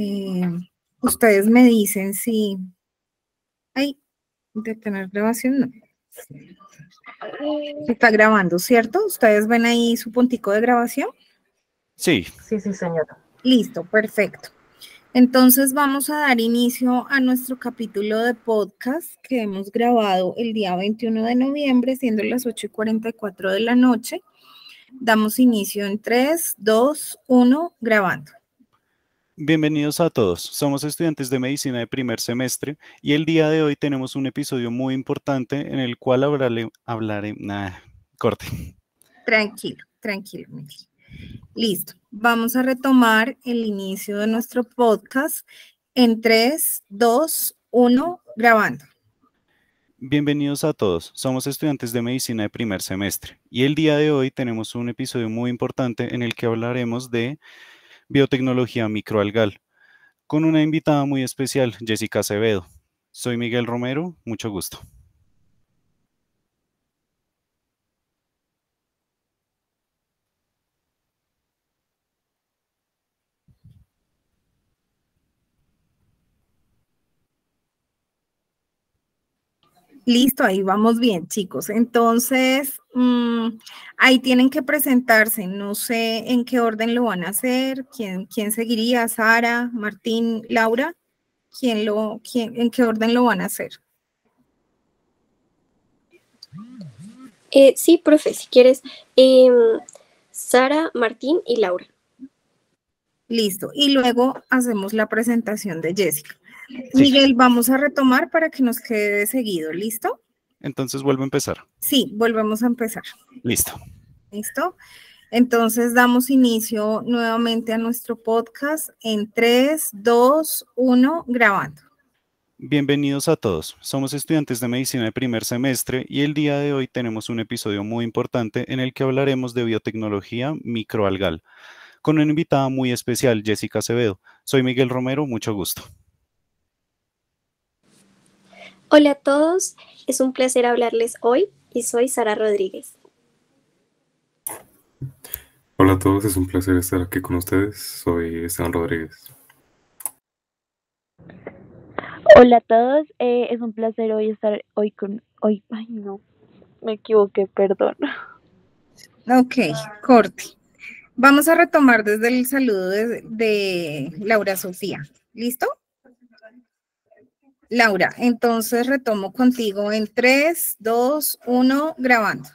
eh, ustedes me dicen si... Ay, tener grabación, no. está grabando, ¿cierto? ¿Ustedes ven ahí su puntico de grabación? Sí. Sí, sí, señora. Listo, perfecto. Entonces vamos a dar inicio a nuestro capítulo de podcast que hemos grabado el día 21 de noviembre, siendo las 8 y 44 de la noche. Damos inicio en 3, 2, 1, grabando. Bienvenidos a todos. Somos estudiantes de medicina de primer semestre y el día de hoy tenemos un episodio muy importante en el cual hablaré, hablaré, nada, corte. Tranquilo, tranquilo. Listo. Vamos a retomar el inicio de nuestro podcast en 3, 2, 1, grabando. Bienvenidos a todos. Somos estudiantes de medicina de primer semestre y el día de hoy tenemos un episodio muy importante en el que hablaremos de biotecnología microalgal, con una invitada muy especial, Jessica Acevedo. Soy Miguel Romero, mucho gusto. Listo, ahí vamos bien, chicos. Entonces, mm, ahí tienen que presentarse. No sé en qué orden lo van a hacer. ¿Quién, quién seguiría? ¿Sara, Martín, Laura? ¿Quién lo, quién, ¿En qué orden lo van a hacer? Eh, sí, profe, si quieres. Em, Sara, Martín y Laura. Listo. Y luego hacemos la presentación de Jessica. Miguel, vamos a retomar para que nos quede seguido, ¿listo? Entonces vuelvo a empezar. Sí, volvemos a empezar. Listo. ¿Listo? Entonces damos inicio nuevamente a nuestro podcast en 3, 2, 1, grabando. Bienvenidos a todos. Somos estudiantes de medicina de primer semestre y el día de hoy tenemos un episodio muy importante en el que hablaremos de biotecnología microalgal con una invitada muy especial, Jessica Acevedo. Soy Miguel Romero, mucho gusto. Hola a todos, es un placer hablarles hoy y soy Sara Rodríguez. Hola a todos, es un placer estar aquí con ustedes. Soy Esteban Rodríguez. Hola a todos, eh, es un placer hoy estar hoy con hoy. Ay, no, me equivoqué, perdón. Ok, corte. Vamos a retomar desde el saludo de Laura Sofía. ¿Listo? Laura, entonces retomo contigo en 3, 2, 1, grabando.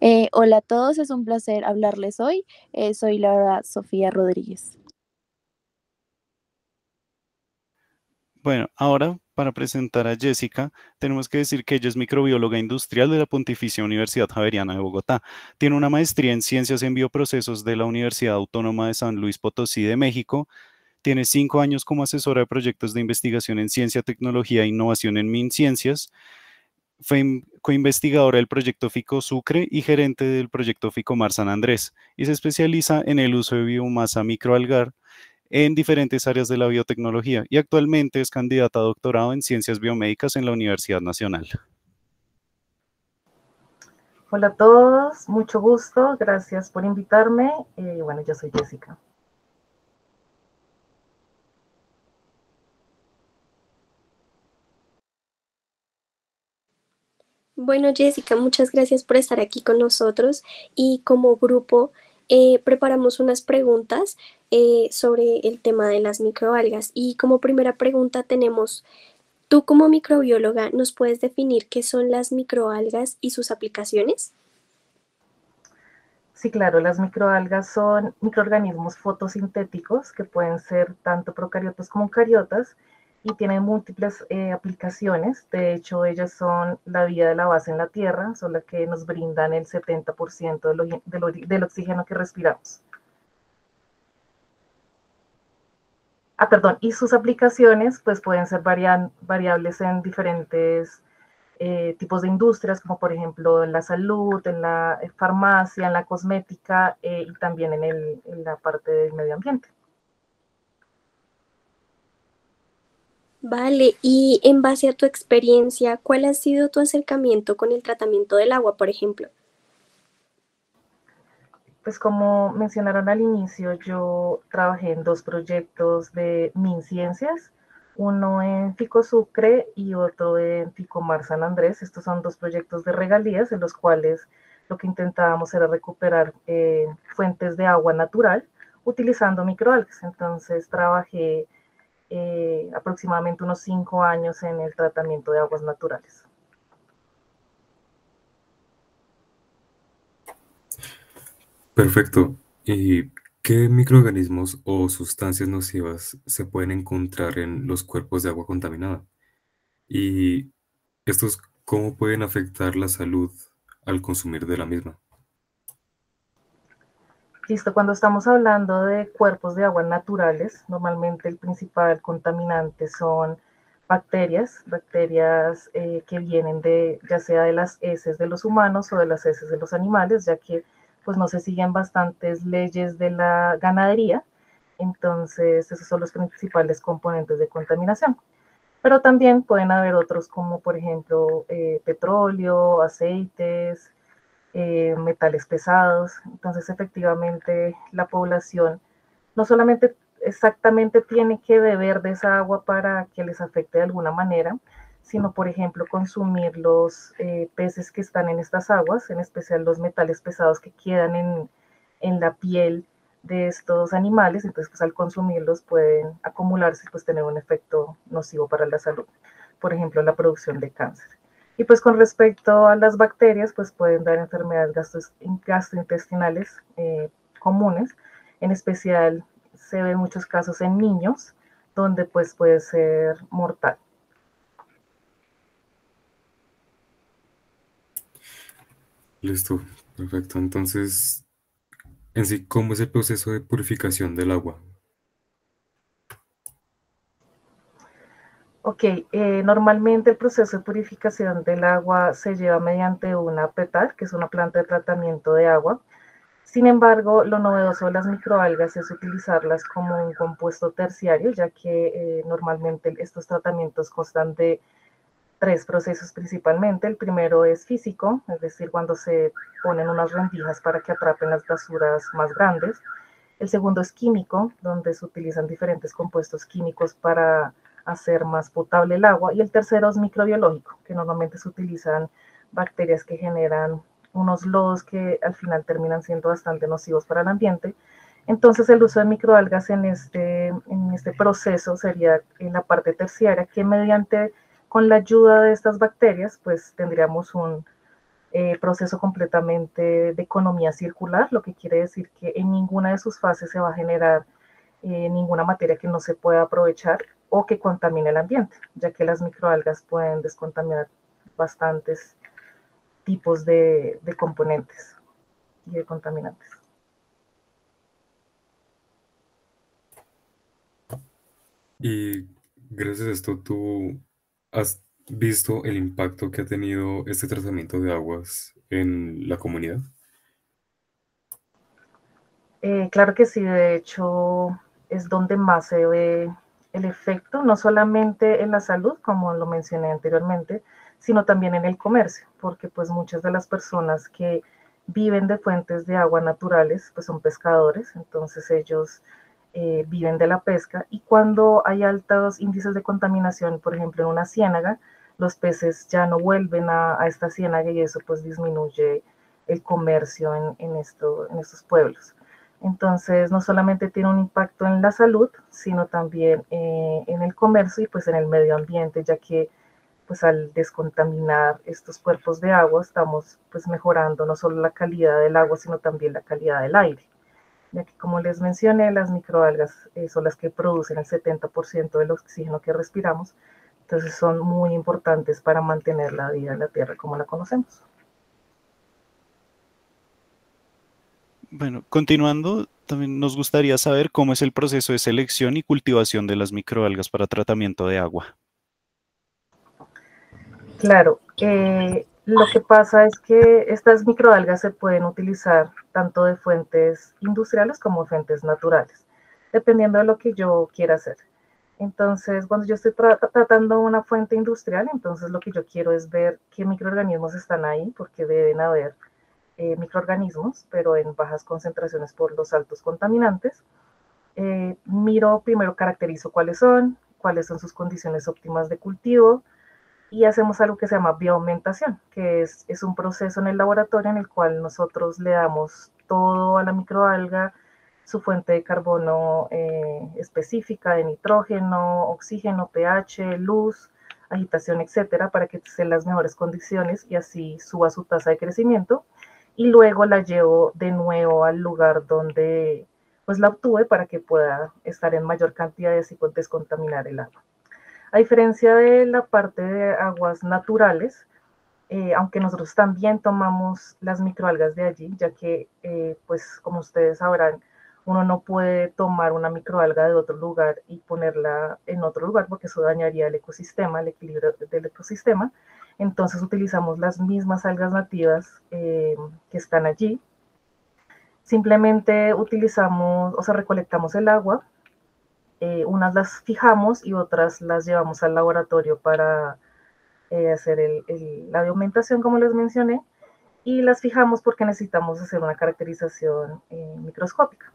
Eh, hola a todos, es un placer hablarles hoy. Eh, soy Laura Sofía Rodríguez. Bueno, ahora para presentar a Jessica, tenemos que decir que ella es microbióloga industrial de la Pontificia Universidad Javeriana de Bogotá. Tiene una maestría en ciencias en bioprocesos de la Universidad Autónoma de San Luis Potosí de México tiene cinco años como asesora de proyectos de investigación en ciencia, tecnología e innovación en MinCiencias. Fue coinvestigadora del proyecto FICO Sucre y gerente del proyecto FICO Mar San Andrés y se especializa en el uso de biomasa microalgar en diferentes áreas de la biotecnología y actualmente es candidata a doctorado en ciencias biomédicas en la Universidad Nacional. Hola a todos, mucho gusto, gracias por invitarme. Eh, bueno, yo soy Jessica. Bueno, Jessica, muchas gracias por estar aquí con nosotros y como grupo eh, preparamos unas preguntas eh, sobre el tema de las microalgas y como primera pregunta tenemos, tú como microbióloga, ¿nos puedes definir qué son las microalgas y sus aplicaciones? Sí, claro, las microalgas son microorganismos fotosintéticos que pueden ser tanto procariotas como eucariotas y tienen múltiples eh, aplicaciones. De hecho, ellas son la vía de la base en la Tierra, son las que nos brindan el 70% del oxígeno que respiramos. Ah, perdón, y sus aplicaciones pues pueden ser variables en diferentes eh, tipos de industrias, como por ejemplo en la salud, en la eh, farmacia, en la cosmética y también en la parte del medio ambiente. Vale, y en base a tu experiencia, ¿cuál ha sido tu acercamiento con el tratamiento del agua, por ejemplo? Pues como mencionaron al inicio, yo trabajé en dos proyectos de MinCiencias, uno en Fico Sucre y otro en Ficomar San Andrés. Estos son dos proyectos de regalías en los cuales lo que intentábamos era recuperar eh, fuentes de agua natural utilizando microalgas. Entonces trabajé eh, aproximadamente unos cinco años en el tratamiento de aguas naturales. Perfecto. ¿Y qué microorganismos o sustancias nocivas se pueden encontrar en los cuerpos de agua contaminada? ¿Y estos cómo pueden afectar la salud al consumir de la misma? Listo, cuando estamos hablando de cuerpos de agua naturales, normalmente el principal contaminante son bacterias, bacterias eh, que vienen de ya sea de las heces de los humanos o de las heces de los animales, ya que pues no se siguen bastantes leyes de la ganadería, entonces esos son los principales componentes de contaminación. Pero también pueden haber otros como por ejemplo eh, petróleo, aceites, eh, metales pesados. Entonces, efectivamente, la población no solamente exactamente tiene que beber de esa agua para que les afecte de alguna manera, sino, por ejemplo, consumir los eh, peces que están en estas aguas, en especial los metales pesados que quedan en, la piel de estos animales, entonces pues al consumirlos pueden acumularse y pues tener un efecto nocivo para la salud, por ejemplo la producción de cáncer. Y pues con respecto a las bacterias, pues pueden dar enfermedades gastrointestinales eh, comunes. En especial se ven muchos casos en niños, donde pues puede ser mortal. Listo, perfecto. Entonces, en sí, ¿cómo es el proceso de purificación del agua? Ok, eh, normalmente el proceso de purificación del agua se lleva mediante una PETAR, que es una planta de tratamiento de agua. Sin embargo, lo novedoso de las microalgas es utilizarlas como un compuesto terciario, ya que eh, normalmente estos tratamientos constan de tres procesos principalmente. El primero es físico, es decir, cuando se ponen unas rendijas para que atrapen las basuras más grandes. El segundo es químico, donde se utilizan diferentes compuestos químicos para hacer más potable el agua. Y el tercero es microbiológico, que normalmente se utilizan bacterias que generan unos lodos que al final terminan siendo bastante nocivos para el ambiente. Entonces el uso de microalgas en este, en este proceso sería en la parte terciaria, que mediante, con la ayuda de estas bacterias, pues tendríamos un eh, proceso completamente de economía circular, lo que quiere decir que en ninguna de sus fases se va a generar eh, ninguna materia que no se pueda aprovechar o que contamine el ambiente, ya que las microalgas pueden descontaminar bastantes tipos de, componentes y de contaminantes. Y gracias a esto, ¿tú has visto el impacto que ha tenido este tratamiento de aguas en la comunidad? Eh, claro que sí, de hecho es donde más se ve el efecto, no solamente en la salud, como lo mencioné anteriormente, sino también en el comercio, porque pues muchas de las personas que viven de fuentes de agua naturales, pues son pescadores, entonces ellos eh, viven de la pesca y cuando hay altos índices de contaminación, por ejemplo en una ciénaga, los peces ya no vuelven a, esta ciénaga y eso pues disminuye el comercio en, en, en estos pueblos. Entonces, no solamente tiene un impacto en la salud, sino también eh, en el comercio y pues en el medio ambiente, ya que pues al descontaminar estos cuerpos de agua estamos pues mejorando no solo la calidad del agua, sino también la calidad del aire. Ya que como les mencioné, las microalgas eh, son las que producen el 70% del oxígeno que respiramos, entonces son muy importantes para mantener la vida en la Tierra como la conocemos. Bueno, continuando, también nos gustaría saber cómo es el proceso de selección y cultivación de las microalgas para tratamiento de agua. Claro, eh, lo que pasa es que estas microalgas se pueden utilizar tanto de fuentes industriales como fuentes naturales, dependiendo de lo que yo quiera hacer. Entonces, cuando yo estoy tratando una fuente industrial, entonces lo que yo quiero es ver qué microorganismos están ahí, porque deben haber eh, microorganismos, pero en bajas concentraciones por los altos contaminantes. Eh, miro, primero caracterizo cuáles son, cuáles son sus condiciones óptimas de cultivo y hacemos algo que se llama bioaumentación, que es, es un proceso en el laboratorio en el cual nosotros le damos todo a la microalga, su fuente de carbono eh, específica, de nitrógeno, oxígeno, pH, luz, agitación, etcétera, para que esté en las mejores condiciones y así suba su tasa de crecimiento. Y luego la llevo de nuevo al lugar donde pues la obtuve para que pueda estar en mayor cantidad y descontaminar el agua. A diferencia de la parte de aguas naturales, eh, aunque nosotros también tomamos las microalgas de allí, ya que, eh, pues como ustedes sabrán, uno no puede tomar una microalga de otro lugar y ponerla en otro lugar porque eso dañaría el ecosistema, el equilibrio del ecosistema. Entonces utilizamos las mismas algas nativas eh, que están allí. Simplemente utilizamos, o sea, recolectamos el agua, eh, unas las fijamos y otras las llevamos al laboratorio para eh, hacer la aumentación, como les mencioné, y las fijamos porque necesitamos hacer una caracterización microscópica.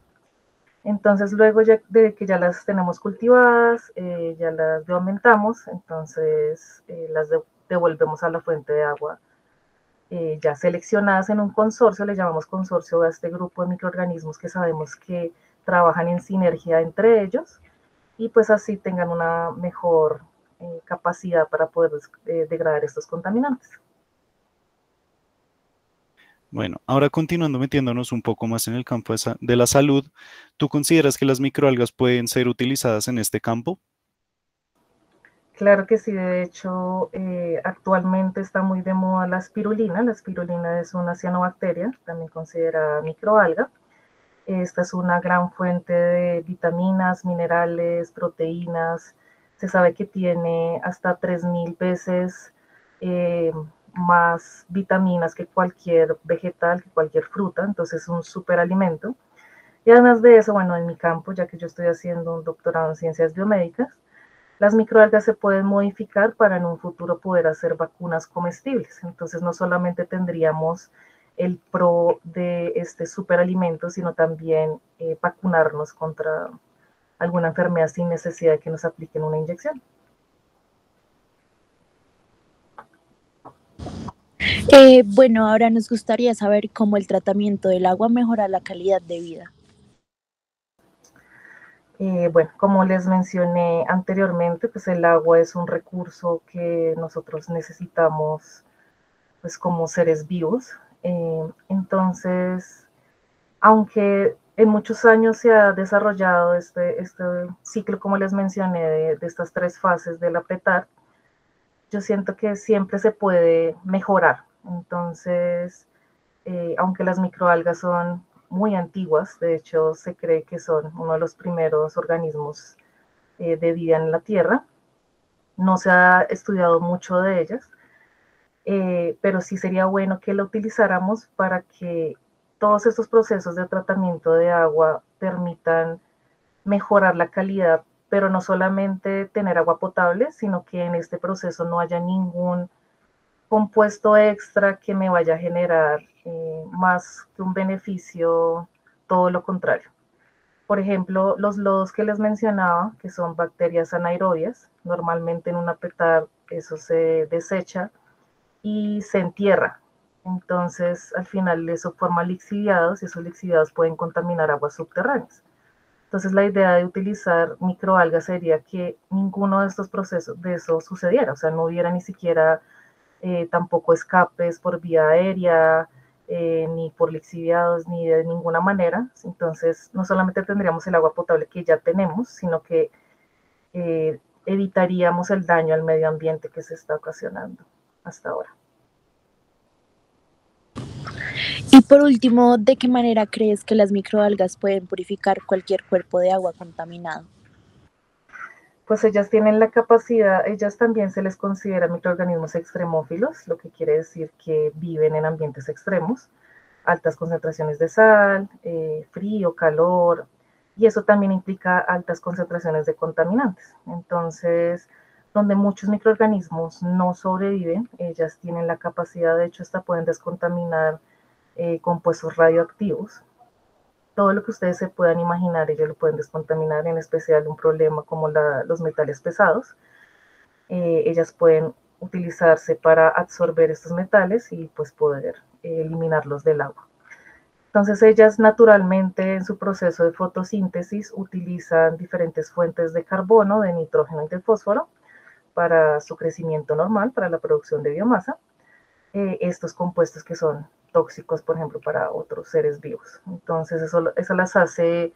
Entonces, luego ya de que ya las tenemos cultivadas, eh, ya las aumentamos, entonces eh, las devolvemos a la fuente de agua eh, ya seleccionadas en un consorcio, le llamamos consorcio a este grupo de microorganismos que sabemos que trabajan en sinergia entre ellos y pues así tengan una mejor capacidad para poder degradar estos contaminantes. Bueno, ahora continuando metiéndonos un poco más en el campo de la salud, ¿tú consideras que las microalgas pueden ser utilizadas en este campo? Claro que sí, de hecho, eh, actualmente está muy de moda la espirulina. La espirulina es una cianobacteria, también considerada microalga. Esta es una gran fuente de vitaminas, minerales, proteínas. Se sabe que tiene hasta 3.000 veces eh, más vitaminas que cualquier vegetal, que cualquier fruta, entonces es un superalimento. Y además de eso, bueno, en mi campo, ya que yo estoy haciendo un doctorado en ciencias biomédicas, las microalgas se pueden modificar para en un futuro poder hacer vacunas comestibles. Entonces no solamente tendríamos el pro de este superalimento, sino también eh, vacunarnos contra alguna enfermedad sin necesidad de que nos apliquen una inyección. Eh, bueno, ahora nos gustaría saber cómo el tratamiento del agua mejora la calidad de vida. Eh, bueno, como les mencioné anteriormente, pues el agua es un recurso que nosotros necesitamos pues como seres vivos. Eh, entonces, aunque en muchos años se ha desarrollado este, este ciclo, como les mencioné, de, estas tres fases del apretar, yo siento que siempre se puede mejorar. Entonces, eh, aunque las microalgas son muy antiguas, de hecho se cree que son uno de los primeros organismos eh, de vida en la Tierra, no se ha estudiado mucho de ellas, eh, pero sí sería bueno que la utilizáramos para que todos estos procesos de tratamiento de agua permitan mejorar la calidad pero no solamente tener agua potable, sino que en este proceso no haya ningún compuesto extra que me vaya a generar eh, más que un beneficio, todo lo contrario. Por ejemplo, los lodos que les mencionaba, que son bacterias anaerobias, normalmente en un apetar eso se desecha y se entierra. Entonces, al final eso forma lixiviados y esos lixiviados pueden contaminar aguas subterráneas. Entonces la idea de utilizar microalgas sería que ninguno de estos procesos de eso sucediera, o sea, no hubiera ni siquiera eh, tampoco escapes por vía aérea, eh, ni por lixiviados, ni de ninguna manera. Entonces, no solamente tendríamos el agua potable que ya tenemos, sino que eh, evitaríamos el daño al medio ambiente que se está ocasionando hasta ahora. Y por último, ¿de qué manera crees que las microalgas pueden purificar cualquier cuerpo de agua contaminado? Pues ellas tienen la capacidad, ellas también se les considera microorganismos extremófilos, lo que quiere decir que viven en ambientes extremos, altas concentraciones de sal, eh, frío, calor, y eso también implica altas concentraciones de contaminantes. Entonces, donde muchos microorganismos no sobreviven, ellas tienen la capacidad, de hecho, hasta pueden descontaminar eh, compuestos radioactivos. Todo lo que ustedes se puedan imaginar, ellos lo pueden descontaminar, en especial un problema como los metales pesados. Eh, ellas pueden utilizarse para absorber estos metales y pues poder eliminarlos del agua. Entonces ellas naturalmente en su proceso de fotosíntesis utilizan diferentes fuentes de carbono, de nitrógeno y de fósforo para su crecimiento normal, para la producción de biomasa. Eh, estos compuestos que son tóxicos, por ejemplo, para otros seres vivos. Entonces eso, eso las hace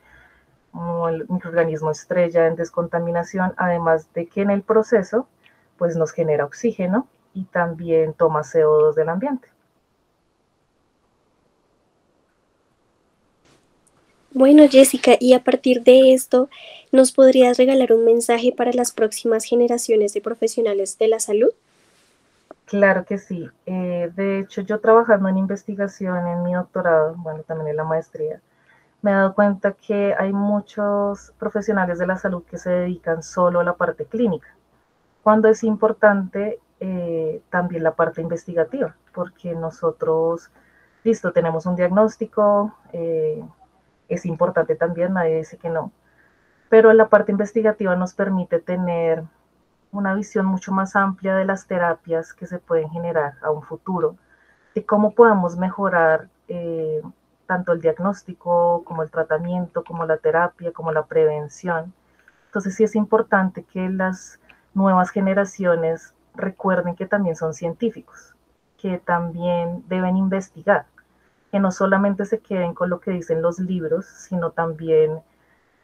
el microorganismo estrella en descontaminación, además de que en el proceso pues nos genera oxígeno y también toma CO2 del ambiente. Bueno, Jessica, y a partir de esto, ¿nos podrías regalar un mensaje para las próximas generaciones de profesionales de la salud? Claro que sí. Eh, de hecho, yo trabajando en investigación en mi doctorado, bueno, también en la maestría, me he dado cuenta que hay muchos profesionales de la salud que se dedican solo a la parte clínica, cuando es importante eh, también la parte investigativa, porque nosotros, listo, tenemos un diagnóstico, eh, es importante también, nadie dice que no. Pero la parte investigativa nos permite tener una visión mucho más amplia de las terapias que se pueden generar a un futuro, de cómo podemos mejorar eh, tanto el diagnóstico como el tratamiento, como la terapia, como la prevención. Entonces sí es importante que las nuevas generaciones recuerden que también son científicos, que también deben investigar que no solamente se queden con lo que dicen los libros, sino también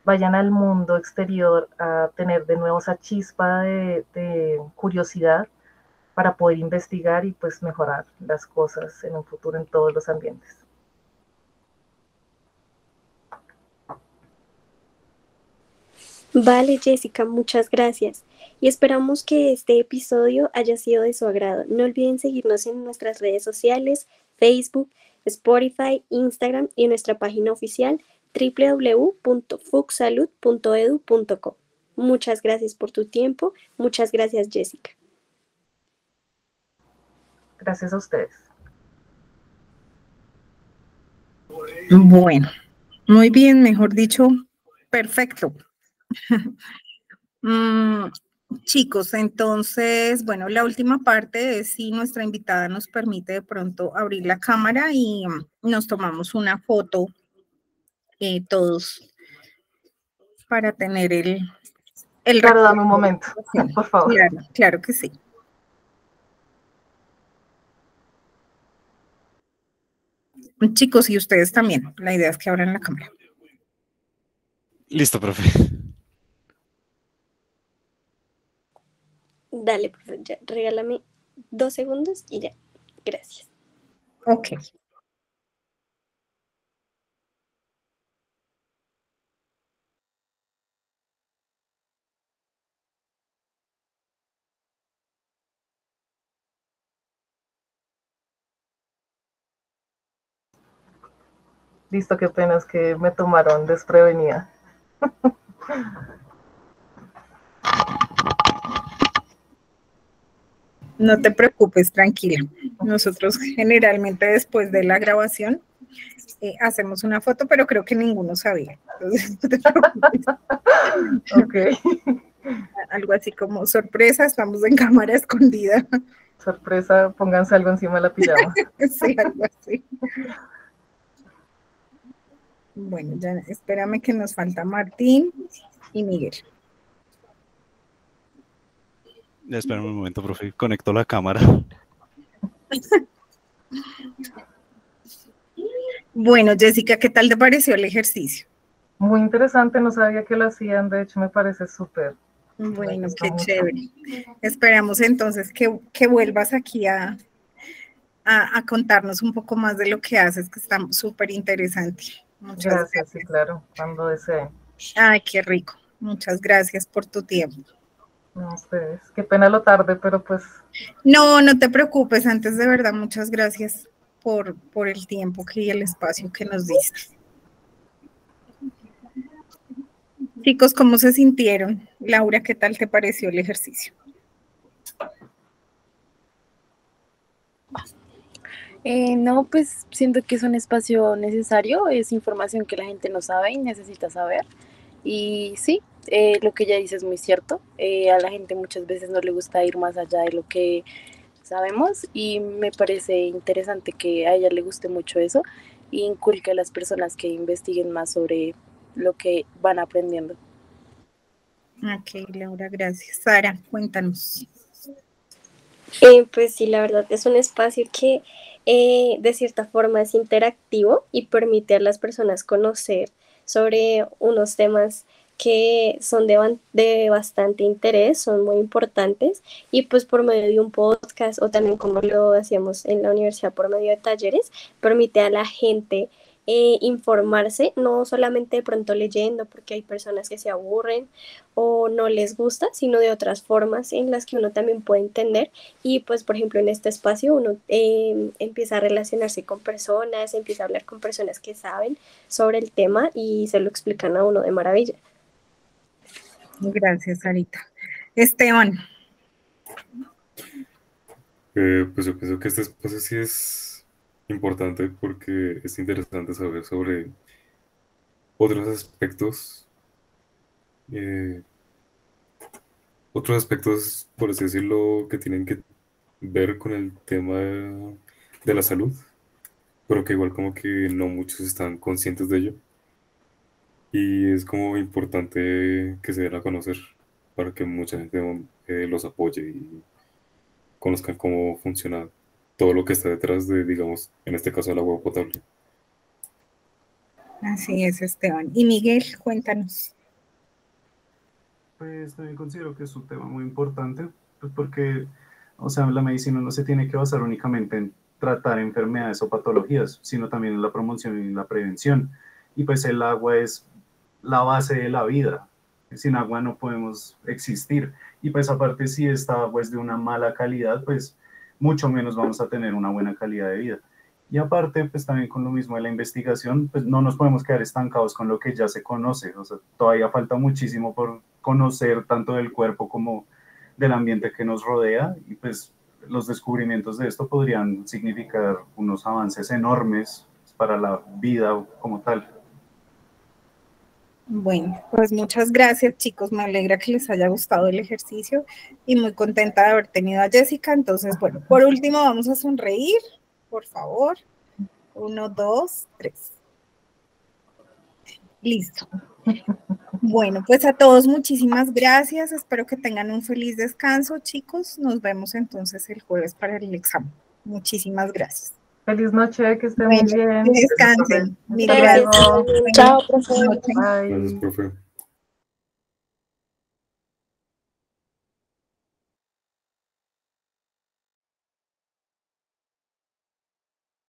vayan al mundo exterior a tener de nuevo esa chispa de, curiosidad para poder investigar y pues mejorar las cosas en un futuro en todos los ambientes. Vale, Jessica, muchas gracias. Y esperamos que este episodio haya sido de su agrado. No olviden seguirnos en nuestras redes sociales, Facebook, Spotify, Instagram y nuestra página oficial www.fuxsalud.edu.co. Muchas gracias por tu tiempo. Muchas gracias, Jessica. Gracias a ustedes. Bueno, muy bien, mejor dicho, perfecto. Mm, Chicos, entonces, bueno, la última parte es si nuestra invitada nos permite de pronto abrir la cámara y nos tomamos una foto eh, todos para tener el... el claro, dame un momento, por favor. Claro, claro que sí. Chicos, y ustedes también. La idea es que abran la cámara. Listo, profe. Dale, profe, ya, regálame dos segundos y ya. Gracias. Ok. Listo, qué penas que me tomaron desprevenida. No te preocupes, tranquila. Nosotros generalmente después de la grabación eh, hacemos una foto, pero creo que ninguno sabía. Entonces, no te preocupes. ok. Algo así como sorpresa, estamos en cámara escondida. Sorpresa, pónganse algo encima de la pijama. sí, algo así. Bueno, ya espérame que nos falta Martín y Miguel. Espera un momento, profe. Conecto la cámara. Bueno, Jessica, ¿qué tal te pareció el ejercicio? Muy interesante, no sabía que lo hacían, de hecho me parece súper. Bueno, qué chévere. Esperamos entonces que, vuelvas aquí a, a, contarnos un poco más de lo que haces, que está súper interesante. Muchas gracias, gracias, sí, claro, cuando deseen. Ay, qué rico. Muchas gracias por tu tiempo. No, ustedes, qué pena lo tarde, pero pues. No, no te preocupes, antes de verdad, muchas gracias por, por el tiempo y el espacio que nos diste. Chicos, ¿cómo se sintieron? Laura, ¿qué tal te pareció el ejercicio? Eh, no, pues siento que es un espacio necesario, es información que la gente no sabe y necesita saber. Y sí, eh, lo que ella dice es muy cierto. Eh, a la gente muchas veces no le gusta ir más allá de lo que sabemos y me parece interesante que a ella le guste mucho eso y inculque a las personas que investiguen más sobre lo que van aprendiendo. Ok, Laura, gracias. Sara, cuéntanos. Eh, pues sí, la verdad es un espacio que eh, de cierta forma es interactivo y permite a las personas conocer sobre unos temas que son de, de, bastante interés, son muy importantes y pues por medio de un podcast o también como lo hacíamos en la universidad por medio de talleres, permite a la gente eh, informarse, no solamente de pronto leyendo, porque hay personas que se aburren o no les gusta, sino de otras formas en las que uno también puede entender. Y pues, por ejemplo, en este espacio uno em, empieza a relacionarse con personas, empieza a hablar con personas que saben sobre el tema y se lo explican a uno de maravilla. Gracias, Sarita. Esteban. Eh, pues yo pienso que este espacio sí es importante porque es interesante saber sobre otros aspectos, eh, otros aspectos, por así decirlo, que tienen que ver con el tema de la salud, pero que igual como que no muchos están conscientes de ello. Y es como importante que se den a conocer para que mucha gente eh, los apoye y conozcan cómo funciona todo lo que está detrás de, digamos, en este caso, el agua potable. Así es, Esteban. Y Miguel, cuéntanos. Pues también considero que es un tema muy importante, pues porque, o sea, la medicina no se tiene que basar únicamente en tratar enfermedades o patologías, sino también en la promoción y la prevención. Y pues el agua es la base de la vida. Sin agua no podemos existir. Y pues aparte si esta agua es de una mala calidad, pues mucho menos vamos a tener una buena calidad de vida. Y aparte, pues también con lo mismo de la investigación, pues no nos podemos quedar estancados con lo que ya se conoce. O sea, todavía falta muchísimo por conocer tanto del cuerpo como del ambiente que nos rodea y pues los descubrimientos de esto podrían significar unos avances enormes para la vida como tal. Bueno, pues muchas gracias chicos, me alegra que les haya gustado el ejercicio y muy contenta de haber tenido a Jessica. Entonces, bueno, por último vamos a sonreír, por favor. Uno, dos, tres. Listo. Bueno, pues a todos muchísimas gracias. Espero que tengan un feliz descanso, chicos. Nos vemos entonces el jueves para el examen. Muchísimas gracias. Feliz noche, que estén muy bien. Descansen. Mira, Chao, profesor. Gracias, profe.